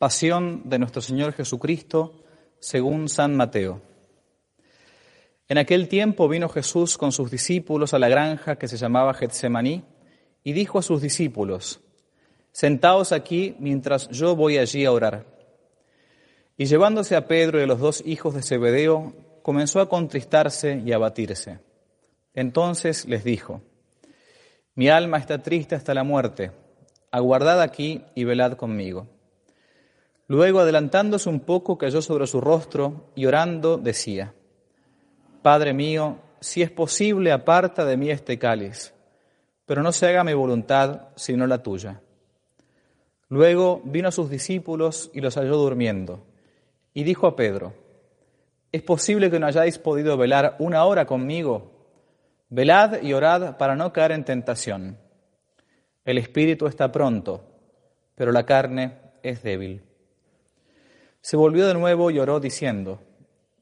Pasión de nuestro Señor Jesucristo según San Mateo. En aquel tiempo vino Jesús con sus discípulos a la granja que se llamaba Getsemaní y dijo a sus discípulos, Sentaos aquí mientras yo voy allí a orar. Y llevándose a Pedro y a los dos hijos de Zebedeo, comenzó a contristarse y a batirse. Entonces les dijo, Mi alma está triste hasta la muerte, aguardad aquí y velad conmigo. Luego, adelantándose un poco, cayó sobre su rostro y orando decía, Padre mío, si es posible, aparta de mí este cáliz, pero no se haga mi voluntad, sino la tuya. Luego vino a sus discípulos y los halló durmiendo, y dijo a Pedro, ¿es posible que no hayáis podido velar una hora conmigo? Velad y orad para no caer en tentación. El espíritu está pronto, pero la carne es débil. Se volvió de nuevo y oró diciendo,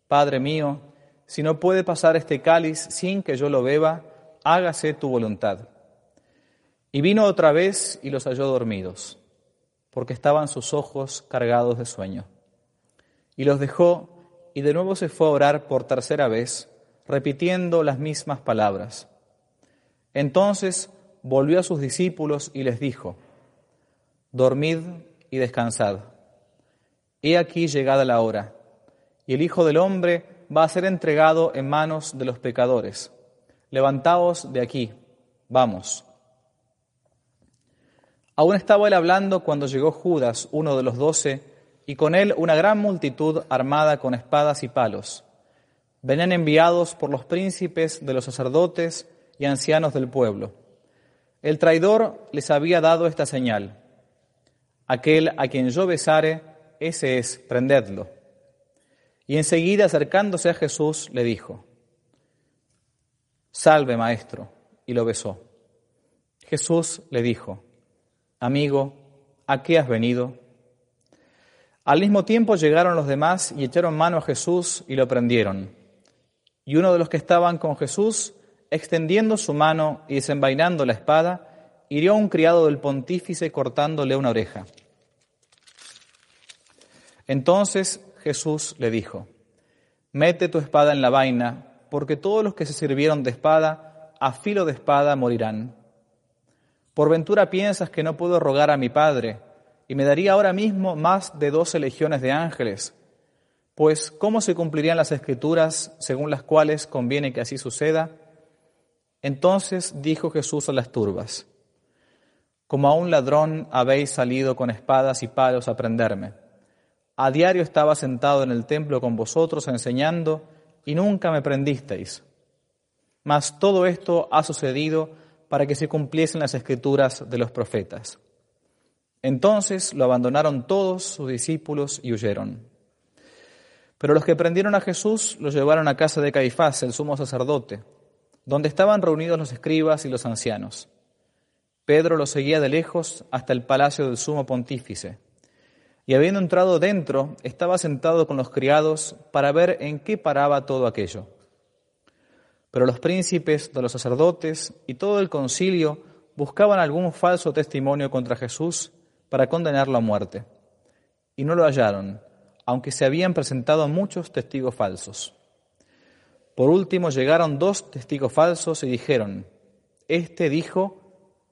Padre mío, si no puede pasar este cáliz sin que yo lo beba, hágase tu voluntad. Y vino otra vez y los halló dormidos, porque estaban sus ojos cargados de sueño. Y los dejó y de nuevo se fue a orar por tercera vez, repitiendo las mismas palabras. Entonces volvió a sus discípulos y les dijo, Dormid y descansad. He aquí llegada la hora, y el Hijo del Hombre va a ser entregado en manos de los pecadores. Levantaos de aquí, vamos. Aún estaba él hablando cuando llegó Judas, uno de los doce, y con él una gran multitud armada con espadas y palos. Venían enviados por los príncipes de los sacerdotes y ancianos del pueblo. El traidor les había dado esta señal. Aquel a quien yo besare, ese es, prendedlo. Y enseguida acercándose a Jesús le dijo, Salve, maestro, y lo besó. Jesús le dijo, Amigo, ¿a qué has venido? Al mismo tiempo llegaron los demás y echaron mano a Jesús y lo prendieron. Y uno de los que estaban con Jesús, extendiendo su mano y desenvainando la espada, hirió a un criado del pontífice cortándole una oreja. Entonces Jesús le dijo, mete tu espada en la vaina, porque todos los que se sirvieron de espada, a filo de espada morirán. Por ventura piensas que no puedo rogar a mi Padre, y me daría ahora mismo más de doce legiones de ángeles. Pues, ¿cómo se cumplirían las escrituras según las cuales conviene que así suceda? Entonces dijo Jesús a las turbas, Como a un ladrón habéis salido con espadas y palos a prenderme. A diario estaba sentado en el templo con vosotros enseñando y nunca me prendisteis. Mas todo esto ha sucedido para que se cumpliesen las escrituras de los profetas. Entonces lo abandonaron todos sus discípulos y huyeron. Pero los que prendieron a Jesús lo llevaron a casa de Caifás, el sumo sacerdote, donde estaban reunidos los escribas y los ancianos. Pedro lo seguía de lejos hasta el palacio del sumo pontífice y habiendo entrado dentro, estaba sentado con los criados para ver en qué paraba todo aquello. Pero los príncipes de los sacerdotes y todo el concilio buscaban algún falso testimonio contra Jesús para condenarlo a muerte. Y no lo hallaron, aunque se habían presentado muchos testigos falsos. Por último llegaron dos testigos falsos y dijeron, Este dijo,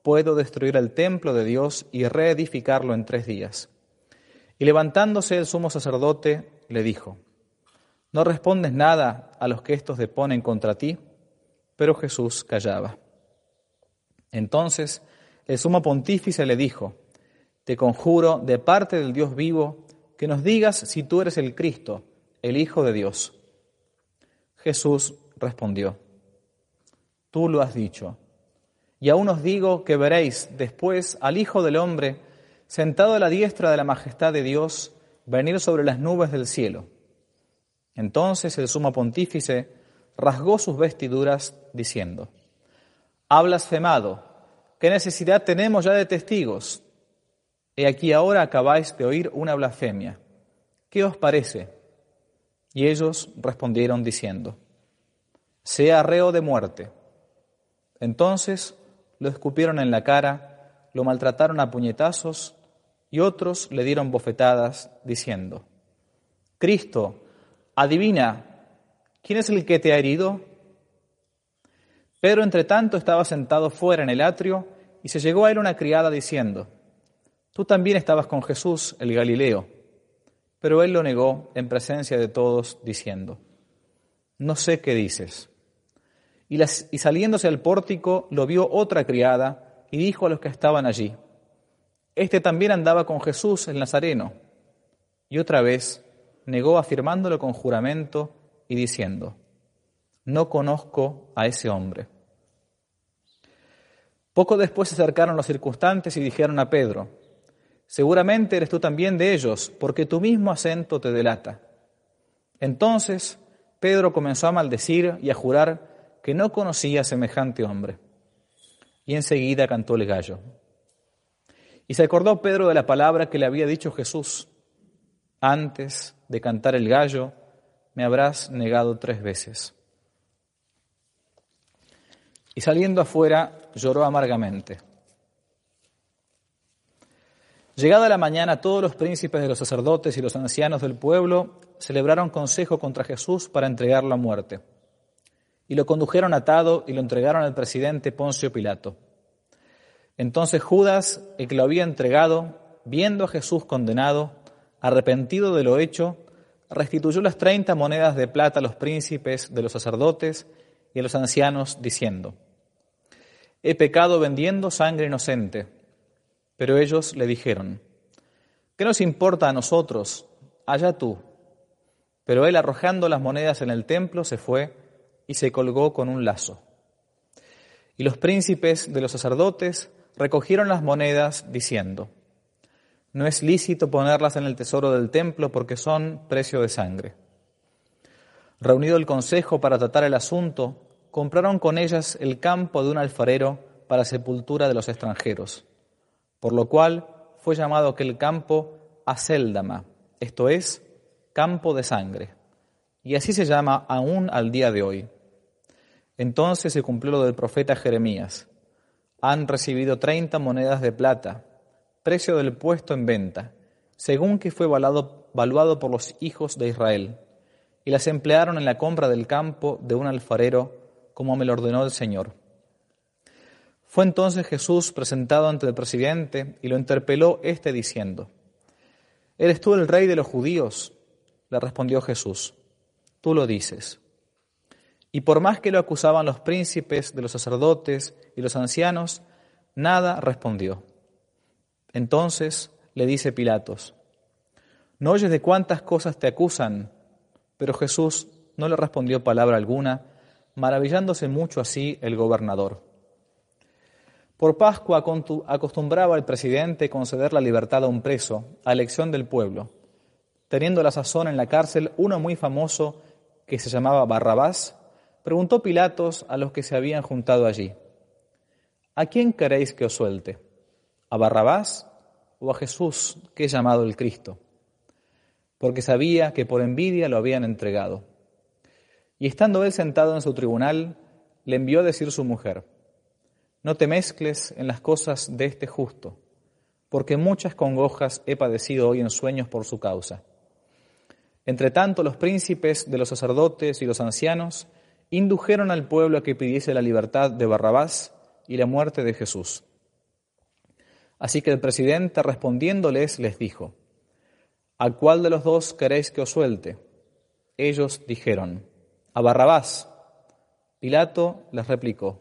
puedo destruir el templo de Dios y reedificarlo en tres días. Y levantándose el sumo sacerdote, le dijo, ¿no respondes nada a los que estos deponen contra ti? Pero Jesús callaba. Entonces el sumo pontífice le dijo, te conjuro de parte del Dios vivo que nos digas si tú eres el Cristo, el Hijo de Dios. Jesús respondió, tú lo has dicho. Y aún os digo que veréis después al Hijo del Hombre sentado a la diestra de la majestad de Dios venir sobre las nubes del cielo. Entonces el sumo pontífice rasgó sus vestiduras diciendo, Ha blasfemado, ¿qué necesidad tenemos ya de testigos? He aquí ahora acabáis de oír una blasfemia. ¿Qué os parece? Y ellos respondieron diciendo, Sea reo de muerte. Entonces lo escupieron en la cara, lo maltrataron a puñetazos y otros le dieron bofetadas diciendo, Cristo, adivina, ¿quién es el que te ha herido? Pedro, entre tanto, estaba sentado fuera en el atrio y se llegó a él una criada diciendo, Tú también estabas con Jesús, el Galileo. Pero él lo negó en presencia de todos, diciendo, No sé qué dices. Y, y saliéndose al pórtico, lo vio otra criada y dijo a los que estaban allí, Este también andaba con Jesús el Nazareno. Y otra vez negó afirmándolo con juramento y diciendo, No conozco a ese hombre. Poco después se acercaron los circunstantes y dijeron a Pedro, Seguramente eres tú también de ellos, porque tu mismo acento te delata. Entonces Pedro comenzó a maldecir y a jurar que no conocía a semejante hombre. Y enseguida cantó el gallo. Y se acordó Pedro de la palabra que le había dicho Jesús. Antes de cantar el gallo, me habrás negado tres veces. Y saliendo afuera, lloró amargamente. Llegada la mañana, todos los príncipes de los sacerdotes y los ancianos del pueblo celebraron consejo contra Jesús para entregarlo a muerte y lo condujeron atado y lo entregaron al presidente Poncio Pilato. Entonces Judas, el que lo había entregado, viendo a Jesús condenado, arrepentido de lo hecho, restituyó las treinta monedas de plata a los príncipes de los sacerdotes y a los ancianos, diciendo, He pecado vendiendo sangre inocente. Pero ellos le dijeron, ¿qué nos importa a nosotros? Allá tú. Pero él, arrojando las monedas en el templo, se fue y se colgó con un lazo. Y los príncipes de los sacerdotes recogieron las monedas diciendo, no es lícito ponerlas en el tesoro del templo porque son precio de sangre. Reunido el consejo para tratar el asunto, compraron con ellas el campo de un alfarero para sepultura de los extranjeros, por lo cual fue llamado aquel campo Aceldama, esto es, campo de sangre, y así se llama aún al día de hoy. Entonces se cumplió lo del profeta Jeremías. Han recibido treinta monedas de plata, precio del puesto en venta, según que fue valuado, valuado por los hijos de Israel, y las emplearon en la compra del campo de un alfarero, como me lo ordenó el Señor. Fue entonces Jesús presentado ante el presidente y lo interpeló éste diciendo, ¿Eres tú el rey de los judíos? Le respondió Jesús, tú lo dices. Y por más que lo acusaban los príncipes de los sacerdotes y los ancianos, nada respondió. Entonces le dice Pilatos, ¿no oyes de cuántas cosas te acusan? Pero Jesús no le respondió palabra alguna, maravillándose mucho así el gobernador. Por Pascua acostumbraba el presidente conceder la libertad a un preso, a elección del pueblo, teniendo la sazón en la cárcel uno muy famoso que se llamaba Barrabás, Preguntó Pilatos a los que se habían juntado allí, ¿a quién queréis que os suelte? ¿A Barrabás o a Jesús, que es llamado el Cristo? Porque sabía que por envidia lo habían entregado. Y estando él sentado en su tribunal, le envió a decir su mujer, no te mezcles en las cosas de este justo, porque muchas congojas he padecido hoy en sueños por su causa. Entre tanto, los príncipes de los sacerdotes y los ancianos indujeron al pueblo a que pidiese la libertad de Barrabás y la muerte de Jesús. Así que el presidente respondiéndoles les dijo, ¿A cuál de los dos queréis que os suelte? Ellos dijeron, a Barrabás. Pilato les replicó,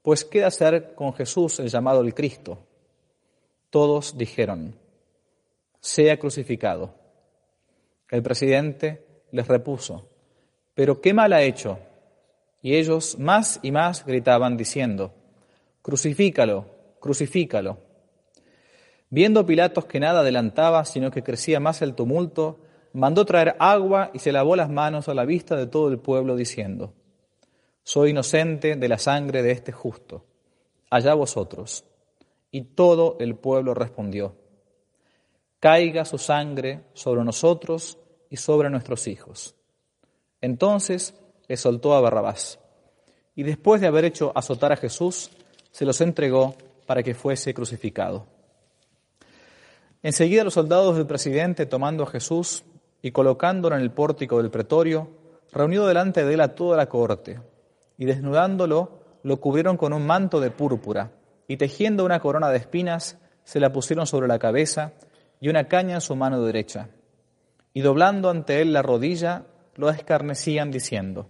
pues qué hacer con Jesús el llamado el Cristo. Todos dijeron, sea crucificado. El presidente les repuso, pero ¿qué mal ha hecho? Y ellos más y más gritaban diciendo, crucifícalo, crucifícalo. Viendo Pilatos que nada adelantaba, sino que crecía más el tumulto, mandó traer agua y se lavó las manos a la vista de todo el pueblo, diciendo, Soy inocente de la sangre de este justo, allá vosotros. Y todo el pueblo respondió, Caiga su sangre sobre nosotros y sobre nuestros hijos. Entonces le soltó a Barrabás, y después de haber hecho azotar a Jesús, se los entregó para que fuese crucificado. Enseguida los soldados del presidente, tomando a Jesús y colocándolo en el pórtico del pretorio, reunió delante de él a toda la corte, y desnudándolo, lo cubrieron con un manto de púrpura, y tejiendo una corona de espinas, se la pusieron sobre la cabeza y una caña en su mano derecha. Y doblando ante él la rodilla, lo escarnecían diciendo,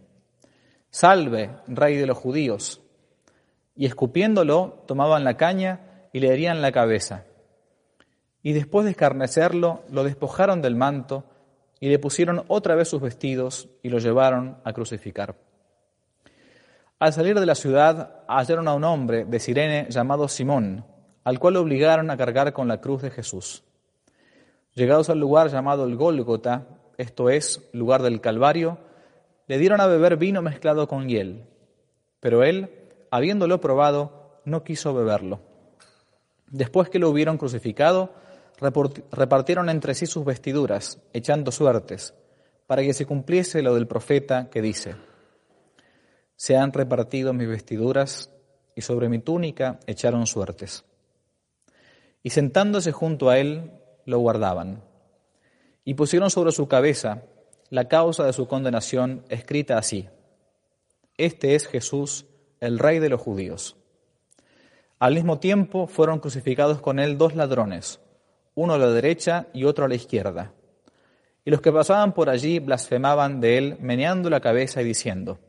Salve, rey de los judíos. Y escupiéndolo, tomaban la caña y le herían la cabeza. Y después de escarnecerlo, lo despojaron del manto y le pusieron otra vez sus vestidos y lo llevaron a crucificar. Al salir de la ciudad, hallaron a un hombre de Sirene llamado Simón, al cual obligaron a cargar con la cruz de Jesús. Llegados al lugar llamado el Gólgota, esto es, lugar del Calvario, le dieron a beber vino mezclado con hiel. Pero él, habiéndolo probado, no quiso beberlo. Después que lo hubieron crucificado, repartieron entre sí sus vestiduras, echando suertes, para que se cumpliese lo del profeta que dice, se han repartido mis vestiduras y sobre mi túnica echaron suertes. Y sentándose junto a él, lo guardaban. Y pusieron sobre su cabeza la causa de su condenación escrita así. Este es Jesús, el rey de los judíos. Al mismo tiempo fueron crucificados con él dos ladrones, uno a la derecha y otro a la izquierda. Y los que pasaban por allí blasfemaban de él, meneando la cabeza y diciendo,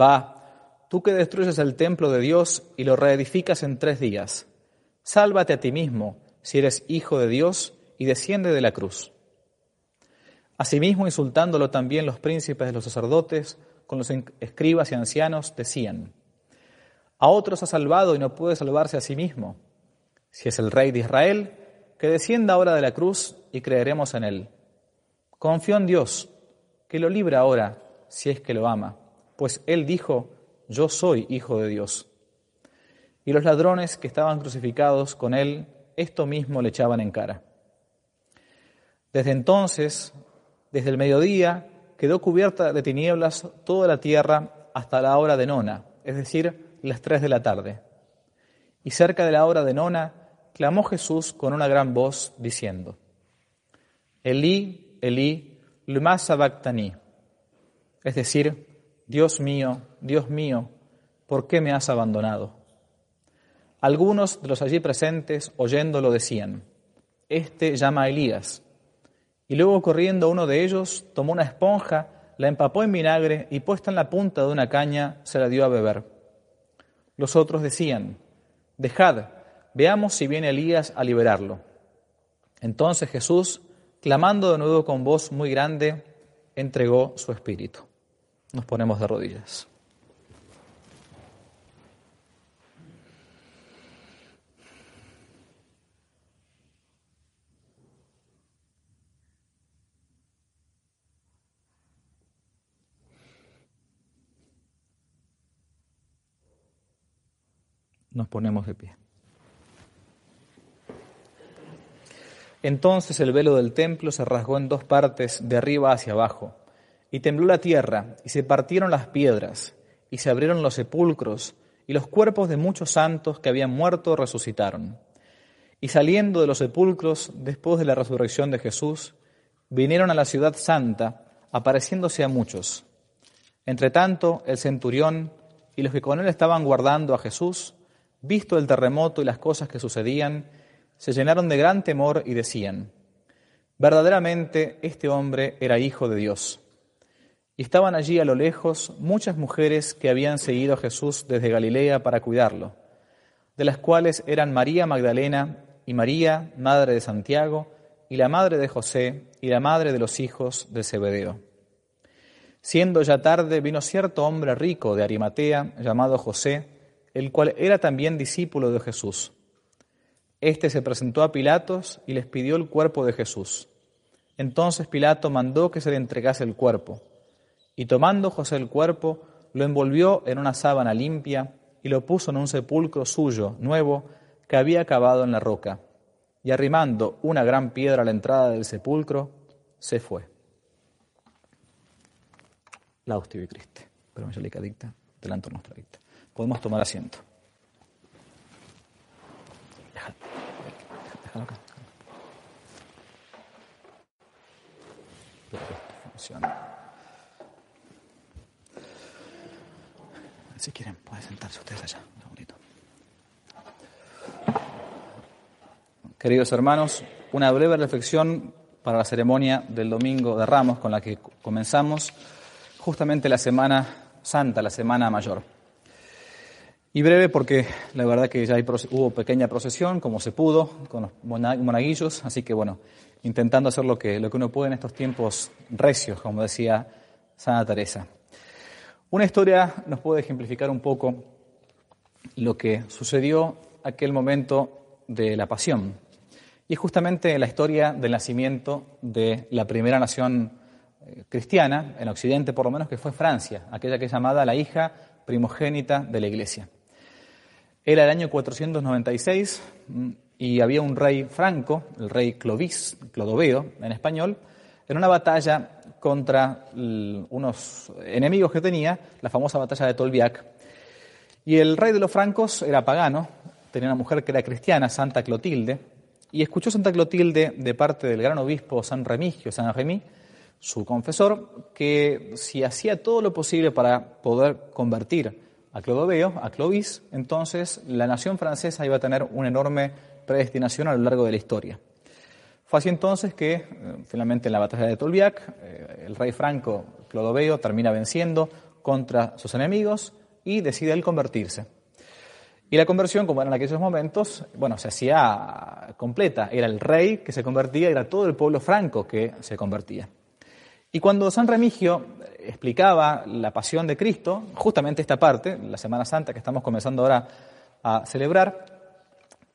Va, tú que destruyes el templo de Dios y lo reedificas en tres días, sálvate a ti mismo si eres hijo de Dios y desciende de la cruz. Asimismo, insultándolo también los príncipes de los sacerdotes, con los escribas y ancianos, decían, a otros ha salvado y no puede salvarse a sí mismo. Si es el rey de Israel, que descienda ahora de la cruz y creeremos en él. Confío en Dios, que lo libra ahora, si es que lo ama, pues él dijo, yo soy hijo de Dios. Y los ladrones que estaban crucificados con él, esto mismo le echaban en cara. Desde entonces, desde el mediodía, quedó cubierta de tinieblas toda la tierra hasta la hora de nona, es decir, las tres de la tarde. Y cerca de la hora de nona, clamó Jesús con una gran voz, diciendo, Elí, Elí, lema sabactani, es decir, Dios mío, Dios mío, ¿por qué me has abandonado? Algunos de los allí presentes, oyéndolo, decían, Este llama a Elías. Y luego corriendo uno de ellos, tomó una esponja, la empapó en vinagre y puesta en la punta de una caña, se la dio a beber. Los otros decían, Dejad, Veamos si viene Elías a liberarlo. Entonces Jesús, clamando de nuevo con voz muy grande, entregó su espíritu. Nos ponemos de rodillas. Nos ponemos de pie. Entonces el velo del templo se rasgó en dos partes, de arriba hacia abajo, y tembló la tierra, y se partieron las piedras, y se abrieron los sepulcros, y los cuerpos de muchos santos que habían muerto resucitaron. Y saliendo de los sepulcros, después de la resurrección de Jesús, vinieron a la ciudad santa, apareciéndose a muchos. Entre tanto, el centurión y los que con él estaban guardando a Jesús, visto el terremoto y las cosas que sucedían, se llenaron de gran temor y decían, verdaderamente este hombre era hijo de Dios. Y estaban allí a lo lejos muchas mujeres que habían seguido a Jesús desde Galilea para cuidarlo, de las cuales eran María Magdalena y María, madre de Santiago, y la madre de José, y la madre de los hijos de Zebedeo. Siendo ya tarde, vino cierto hombre rico de Arimatea, llamado José, el cual era también discípulo de Jesús. Este se presentó a Pilatos y les pidió el cuerpo de Jesús. Entonces Pilato mandó que se le entregase el cuerpo. Y tomando José el cuerpo, lo envolvió en una sábana limpia y lo puso en un sepulcro suyo, nuevo, que había cavado en la roca. Y arrimando una gran piedra a la entrada del sepulcro, se fue. La hostia Cristo. Pero dicta, delante nuestra dicta. Podemos tomar asiento. Déjalo, déjalo acá. Funciona. Si quieren, pueden sentarse ustedes allá. Un segundito. Queridos hermanos, una breve reflexión para la ceremonia del Domingo de Ramos con la que comenzamos justamente la Semana Santa, la Semana Mayor. Y breve porque la verdad que ya hay, hubo pequeña procesión, como se pudo, con los monaguillos, así que bueno, intentando hacer lo que, lo que uno puede en estos tiempos recios, como decía Santa Teresa. Una historia nos puede ejemplificar un poco lo que sucedió aquel momento de la pasión. Y es justamente la historia del nacimiento de la primera nación eh, cristiana, en Occidente por lo menos, que fue Francia, aquella que es llamada la hija primogénita de la Iglesia. Era el año 496 mm, y había un rey franco, el rey Clovis, Clodoveo en español, en una batalla contra unos enemigos que tenía, la famosa batalla de Tolbiac. Y el rey de los francos era pagano, tenía una mujer que era cristiana, Santa Clotilde, y escuchó Santa Clotilde de parte del gran obispo San Remigio, San Remy, su confesor, que si hacía todo lo posible para poder convertir a Clodoveo, a Clovis, entonces la nación francesa iba a tener una enorme predestinación a lo largo de la historia. Fue así entonces que, eh, finalmente en la batalla de Tolbiac, eh, el rey franco Clodoveo termina venciendo contra sus enemigos y decide él convertirse. Y la conversión, como era en aquellos momentos, bueno, se hacía completa. Era el rey que se convertía, era todo el pueblo franco que se convertía. Y cuando San Remigio explicaba la pasión de Cristo, justamente esta parte, la Semana Santa que estamos comenzando ahora a celebrar,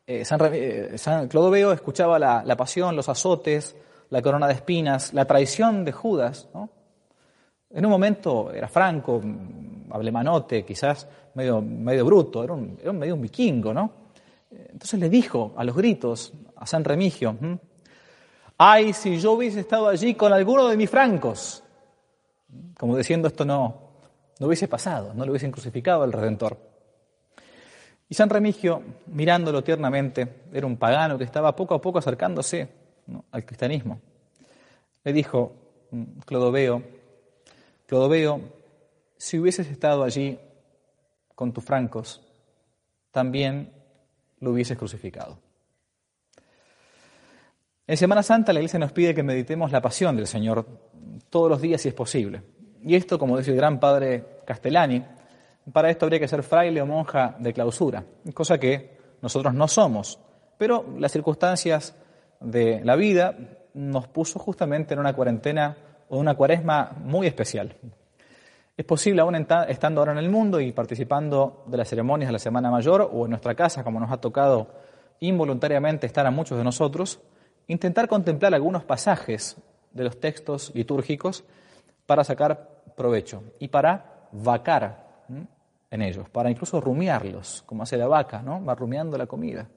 eh, eh, San, Clodoveo escuchaba la, pasión, los azotes, la corona de espinas, la traición de Judas. En un momento era franco, ablemanote, quizás medio, medio bruto, era, un, medio un vikingo, ¿no? Entonces le dijo a los gritos a San Remigio, ay, si yo hubiese estado allí con alguno de mis francos, como diciendo esto no, no hubiese pasado, no le hubiesen crucificado al Redentor. Y San Remigio, mirándolo tiernamente, era un pagano que estaba poco a poco acercándose al cristianismo. Le dijo, mm, Clodoveo, Clodoveo, si hubieses estado allí con tus francos, también lo hubieses crucificado. En Semana Santa la Iglesia nos pide que meditemos la pasión del Señor todos los días si es posible. Y esto, como dice el gran padre Castellani, para esto habría que ser fraile o monja de clausura, cosa que nosotros no somos. Pero las circunstancias de la vida nos puso justamente en una cuarentena o una cuaresma muy especial. Es posible, aún estando ahora en el mundo y participando de las ceremonias de la Semana Mayor o en nuestra casa, como nos ha tocado involuntariamente estar a muchos de nosotros, intentar contemplar algunos pasajes de los textos litúrgicos para sacar provecho y para vacar en ellos, para incluso rumiarlos, como hace la vaca, ¿no? Va rumiando la comida.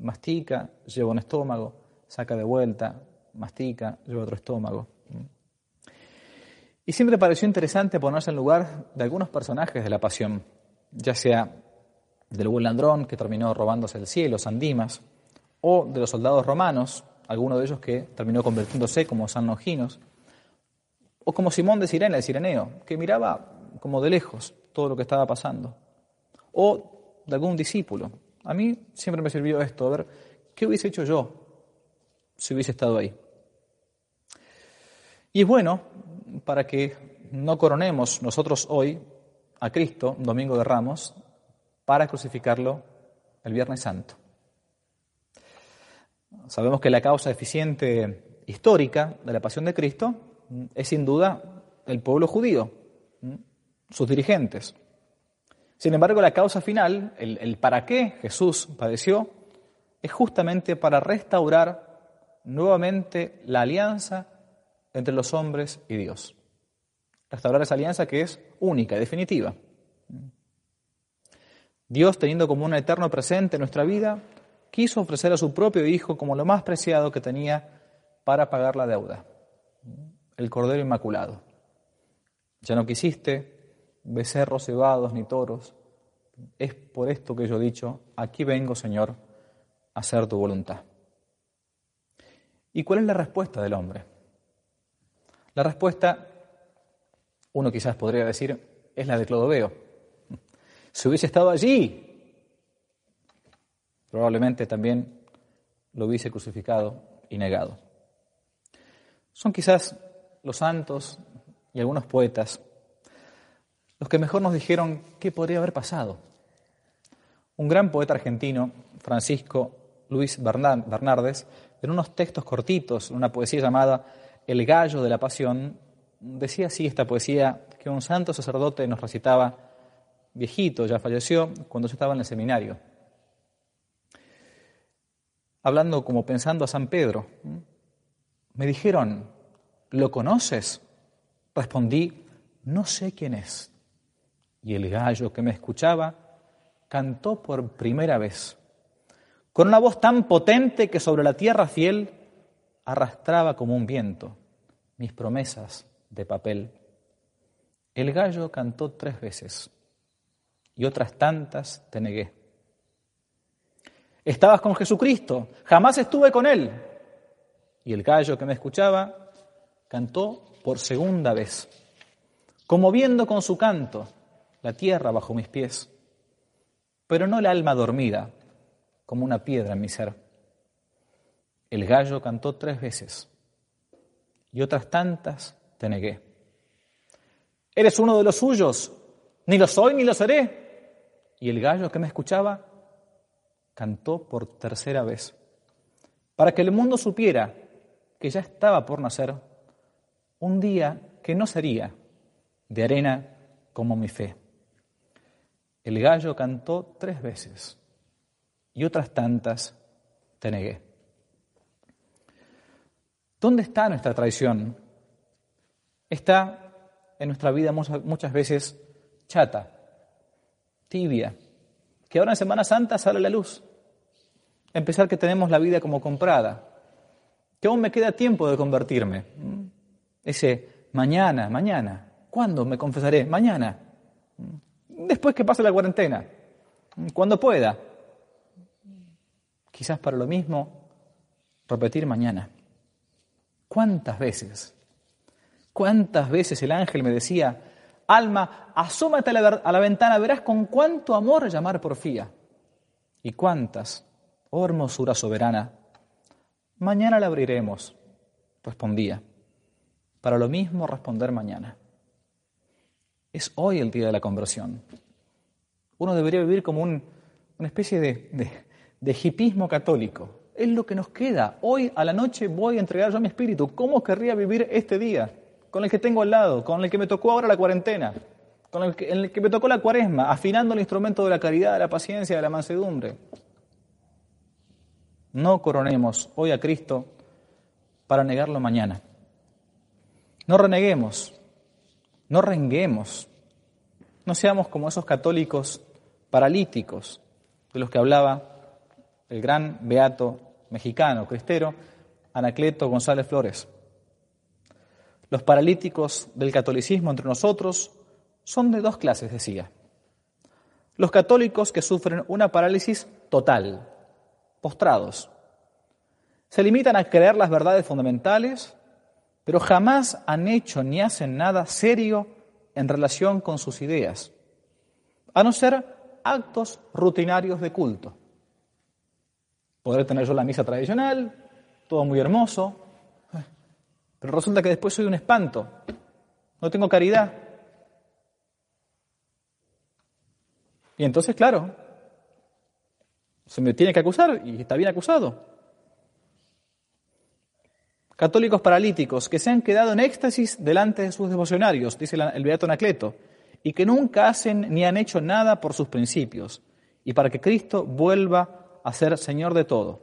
Mastica, lleva un estómago, saca de vuelta, mastica, lleva otro estómago. Y siempre pareció interesante ponerse en lugar de algunos personajes de la pasión, ya sea del buen ladrón que terminó robándose el cielo, San Dimas, o de los soldados romanos, alguno de ellos que terminó convirtiéndose como San Noginos, o como Simón de Sirena, el sireneo, que miraba como de lejos todo lo que estaba pasando. O de algún discípulo. A mí siempre me sirvió esto, a ver, ¿qué hubiese hecho yo si hubiese estado ahí? Y es bueno para que no coronemos nosotros hoy a Cristo, Domingo de Ramos, para crucificarlo el Viernes Santo. Sabemos que la causa eficiente histórica de la pasión de Cristo es sin duda el pueblo judío sus dirigentes. Sin embargo, la causa final, el, para qué Jesús padeció, es justamente para restaurar nuevamente la alianza entre los hombres y Dios. Restaurar esa alianza que es única, definitiva. Dios, teniendo como un eterno presente en nuestra vida, quiso ofrecer a su propio Hijo como lo más preciado que tenía para pagar la deuda, el Cordero Inmaculado. Ya no quisiste becerros cebados ni toros. Es por esto que yo he dicho, aquí vengo, Señor, a hacer tu voluntad. ¿Y cuál es la respuesta del hombre? La respuesta, uno quizás podría decir, es la de Clodoveo. Si hubiese estado allí, probablemente también lo hubiese crucificado y negado. Son quizás los santos y algunos poetas los que mejor nos dijeron qué podría haber pasado. Un gran poeta argentino, Francisco Luis Bernardes, en unos textos cortitos, una poesía llamada El gallo de la pasión, decía así esta poesía que un santo sacerdote nos recitaba, viejito, ya falleció, cuando yo estaba en el seminario. Hablando como pensando a San Pedro, me dijeron, ¿lo conoces? Respondí, no sé quién es. Y el gallo que me escuchaba cantó por primera vez, con una voz tan potente que sobre la tierra fiel arrastraba como un viento mis promesas de papel. El gallo cantó tres veces y otras tantas te negué. Estabas con Jesucristo, jamás estuve con Él. Y el gallo que me escuchaba cantó por segunda vez, conmoviendo con su canto la tierra bajo mis pies, pero no el alma dormida, como una piedra en mi ser. El gallo cantó tres veces y otras tantas te negué. Eres uno de los suyos, ni lo soy ni lo seré. Y el gallo que me escuchaba cantó por tercera vez, para que el mundo supiera que ya estaba por nacer un día que no sería de arena como mi fe. El gallo cantó tres veces y otras tantas te negué. ¿Dónde está nuestra traición? Está en nuestra vida muchas veces chata, tibia, que ahora en Semana Santa sale la luz. Empezar que tenemos la vida como comprada, que aún me queda tiempo de convertirme. Ese mañana, mañana, ¿cuándo me confesaré? Mañana. Después que pase la cuarentena, cuando pueda. Quizás para lo mismo, repetir mañana. ¿Cuántas veces? ¿Cuántas veces el ángel me decía, alma, asómate a la, ventana, verás con cuánto amor llamar porfía? ¿Y cuántas, oh hermosura soberana? Mañana la abriremos, respondía. Para lo mismo responder mañana. Es hoy el día de la conversión. Uno debería vivir como una especie de, de, de hipismo católico. Es lo que nos queda. Hoy a la noche voy a entregar yo mi espíritu. ¿Cómo querría vivir este día? Con el que tengo al lado, con el que me tocó ahora la cuarentena, con el que, me tocó la cuaresma, afinando el instrumento de la caridad, de la paciencia, de la mansedumbre. No coronemos hoy a Cristo para negarlo mañana. No reneguemos, no renguemos, no seamos como esos católicos paralíticos de los que hablaba el gran beato mexicano, cristero, Anacleto González Flores. Los paralíticos del catolicismo entre nosotros son de dos clases, decía. Los católicos que sufren una parálisis total, postrados. Se limitan a creer las verdades fundamentales, pero jamás han hecho ni hacen nada serio en relación con sus ideas, a no ser actos rutinarios de culto. Podré tener yo la misa tradicional, todo muy hermoso, pero resulta que después soy un espanto, no tengo caridad. Y entonces, claro, se me tiene que acusar y está bien acusado. Católicos paralíticos que se han quedado en éxtasis delante de sus devocionarios, dice el Beato Anacleto, y que nunca hacen ni han hecho nada por sus principios, y para que Cristo vuelva a ser Señor de todo,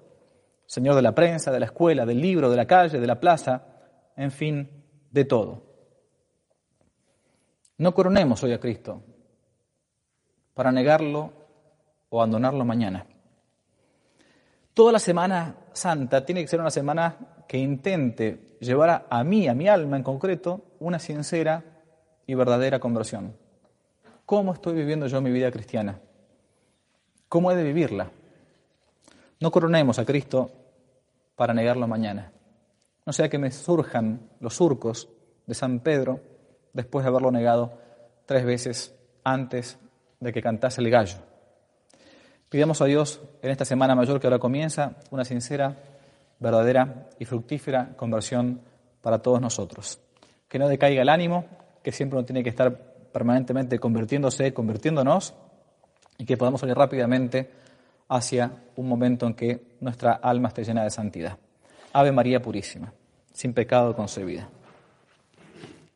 Señor de la prensa, de la escuela, del libro, de la calle, de la plaza, en fin, de todo. No coronemos hoy a Cristo para negarlo o abandonarlo mañana. Toda la Semana Santa tiene que ser una semana que intente llevar a, mí, a mi alma en concreto, una sincera y verdadera conversión. ¿Cómo estoy viviendo yo mi vida cristiana? ¿Cómo he de vivirla? No coronemos a Cristo para negarlo mañana. No sea que me surjan los surcos de San Pedro después de haberlo negado tres veces antes de que cantase el gallo. Pidamos a Dios en esta semana mayor que ahora comienza una sincera, verdadera y fructífera conversión para todos nosotros. Que no decaiga el ánimo, que siempre uno tiene que estar permanentemente convirtiéndose, convirtiéndonos, y que podamos salir rápidamente hacia un momento en que nuestra alma esté llena de santidad. Ave María Purísima, sin pecado concebida.